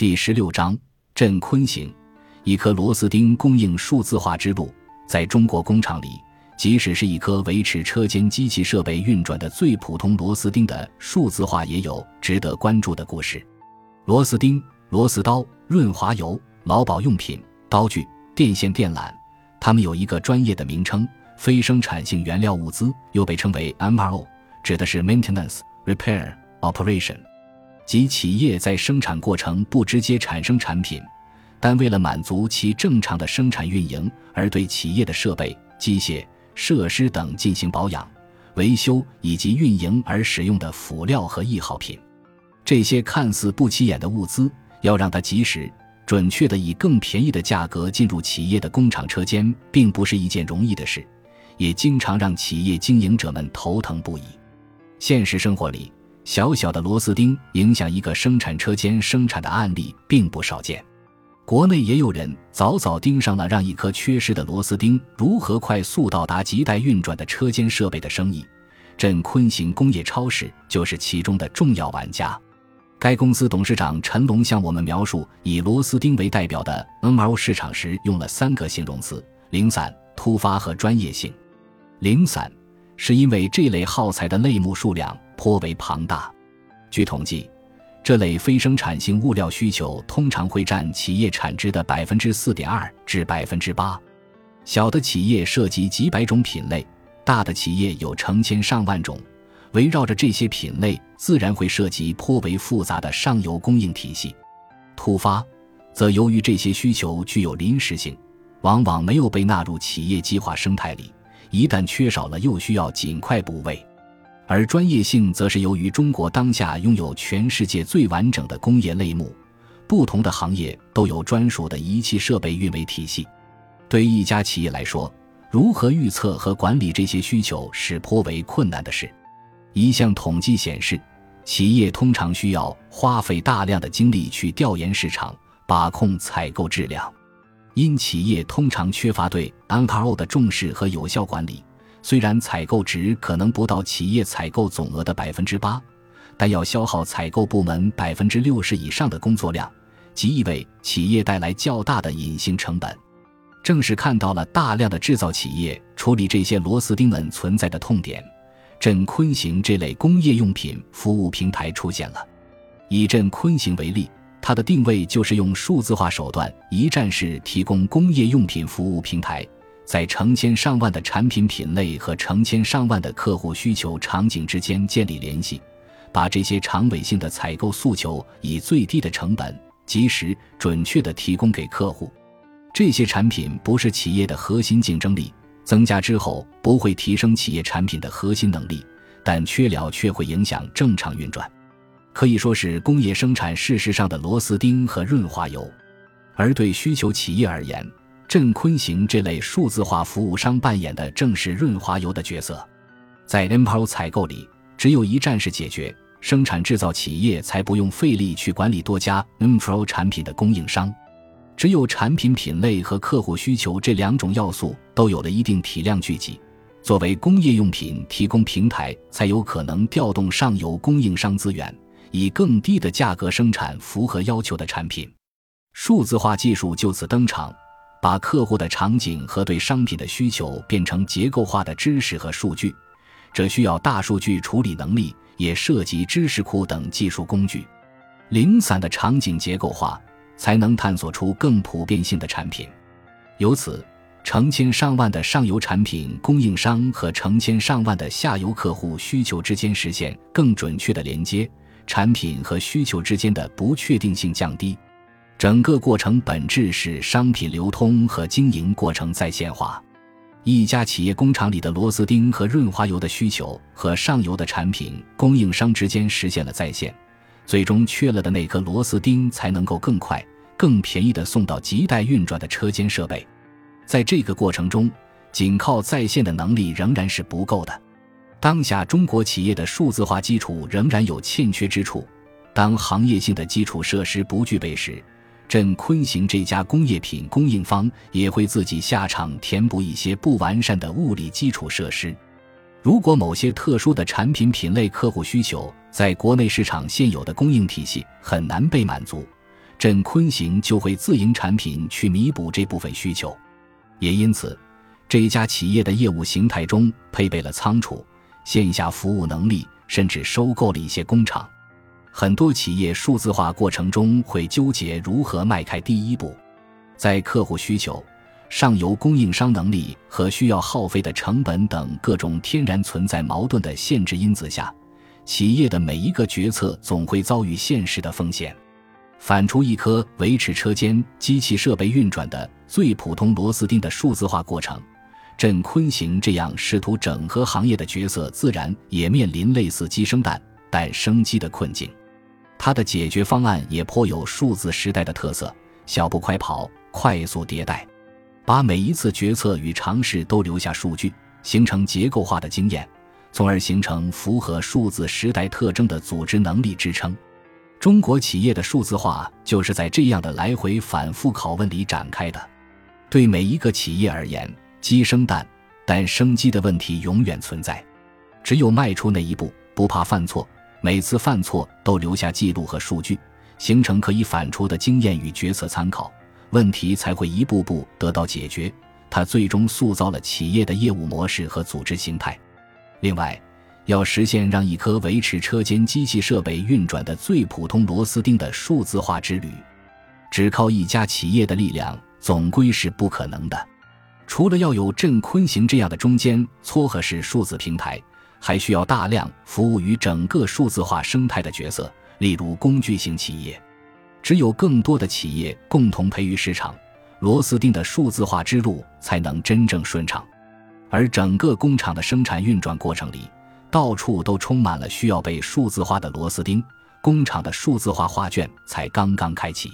第十六章：镇坤行，一颗螺丝钉供应数字化之路。在中国工厂里，即使是一颗维持车间机器设备运转的最普通螺丝钉的数字化，也有值得关注的故事。螺丝钉、螺丝刀、润滑油、劳保用品、刀具、电线电缆，它们有一个专业的名称——非生产性原料物资，又被称为 MRO，指的是 Maintenance、Repair、Operation。即企业在生产过程不直接产生产品，但为了满足其正常的生产运营，而对企业的设备、机械设施等进行保养、维修以及运营而使用的辅料和易耗品。这些看似不起眼的物资，要让它及时、准确地以更便宜的价格进入企业的工厂车间，并不是一件容易的事，也经常让企业经营者们头疼不已。现实生活里，小小的螺丝钉影响一个生产车间生产的案例并不少见，国内也有人早早盯上了让一颗缺失的螺丝钉如何快速到达亟待运转的车间设备的生意。镇坤行工业超市就是其中的重要玩家。该公司董事长陈龙向我们描述以螺丝钉为代表的 MRO 市场时，用了三个形容词：零散、突发和专业性。零散是因为这类耗材的类目数量。颇为庞大。据统计，这类非生产性物料需求通常会占企业产值的百分之四点二至百分之八。小的企业涉及几百种品类，大的企业有成千上万种。围绕着这些品类，自然会涉及颇为复杂的上游供应体系。突发，则由于这些需求具有临时性，往往没有被纳入企业计划生态里。一旦缺少了，又需要尽快补位。而专业性则是由于中国当下拥有全世界最完整的工业类目，不同的行业都有专属的仪器设备运维体系。对一家企业来说，如何预测和管理这些需求是颇为困难的事。一项统计显示，企业通常需要花费大量的精力去调研市场、把控采购质量，因企业通常缺乏对 MRO 的重视和有效管理。虽然采购值可能不到企业采购总额的百分之八，但要消耗采购部门百分之六十以上的工作量，即意味企业带来较大的隐形成本。正是看到了大量的制造企业处理这些螺丝钉们存在的痛点，镇坤行这类工业用品服务平台出现了。以镇坤行为例，它的定位就是用数字化手段一站式提供工业用品服务平台。在成千上万的产品品类和成千上万的客户需求场景之间建立联系，把这些长尾性的采购诉求以最低的成本、及时、准确地提供给客户。这些产品不是企业的核心竞争力，增加之后不会提升企业产品的核心能力，但缺了却会影响正常运转，可以说是工业生产事实上的螺丝钉和润滑油。而对需求企业而言，镇坤行这类数字化服务商扮演的正是润滑油的角色，在 MPO 采购里，只有一站式解决，生产制造企业才不用费力去管理多家 MPO 产品的供应商。只有产品品类和客户需求这两种要素都有了一定体量聚集，作为工业用品提供平台，才有可能调动上游供应商资源，以更低的价格生产符合要求的产品。数字化技术就此登场。把客户的场景和对商品的需求变成结构化的知识和数据，这需要大数据处理能力，也涉及知识库等技术工具。零散的场景结构化，才能探索出更普遍性的产品。由此，成千上万的上游产品供应商和成千上万的下游客户需求之间实现更准确的连接，产品和需求之间的不确定性降低。整个过程本质是商品流通和经营过程在线化。一家企业工厂里的螺丝钉和润滑油的需求和上游的产品供应商之间实现了在线，最终缺了的那颗螺丝钉才能够更快、更便宜地送到亟待运转的车间设备。在这个过程中，仅靠在线的能力仍然是不够的。当下中国企业的数字化基础仍然有欠缺之处，当行业性的基础设施不具备时。镇坤行这家工业品供应方也会自己下场填补一些不完善的物理基础设施。如果某些特殊的产品品类客户需求在国内市场现有的供应体系很难被满足，镇昆行就会自营产品去弥补这部分需求。也因此，这家企业的业务形态中配备了仓储、线下服务能力，甚至收购了一些工厂。很多企业数字化过程中会纠结如何迈开第一步，在客户需求、上游供应商能力和需要耗费的成本等各种天然存在矛盾的限制因子下，企业的每一个决策总会遭遇现实的风险。反出一颗维持车间机器设备运转的最普通螺丝钉的数字化过程，镇坤行这样试图整合行业的角色，自然也面临类似鸡生蛋、蛋生鸡的困境。它的解决方案也颇有数字时代的特色：小步快跑，快速迭代，把每一次决策与尝试都留下数据，形成结构化的经验，从而形成符合数字时代特征的组织能力支撑。中国企业的数字化就是在这样的来回反复拷问里展开的。对每一个企业而言，鸡生蛋，蛋生鸡的问题永远存在。只有迈出那一步，不怕犯错。每次犯错都留下记录和数据，形成可以反刍的经验与决策参考，问题才会一步步得到解决。它最终塑造了企业的业务模式和组织形态。另外，要实现让一颗维持车间机器设备运转的最普通螺丝钉的数字化之旅，只靠一家企业的力量总归是不可能的。除了要有镇坤行这样的中间撮合式数字平台。还需要大量服务于整个数字化生态的角色，例如工具型企业。只有更多的企业共同培育市场，螺丝钉的数字化之路才能真正顺畅。而整个工厂的生产运转过程里，到处都充满了需要被数字化的螺丝钉，工厂的数字化画卷才刚刚开启。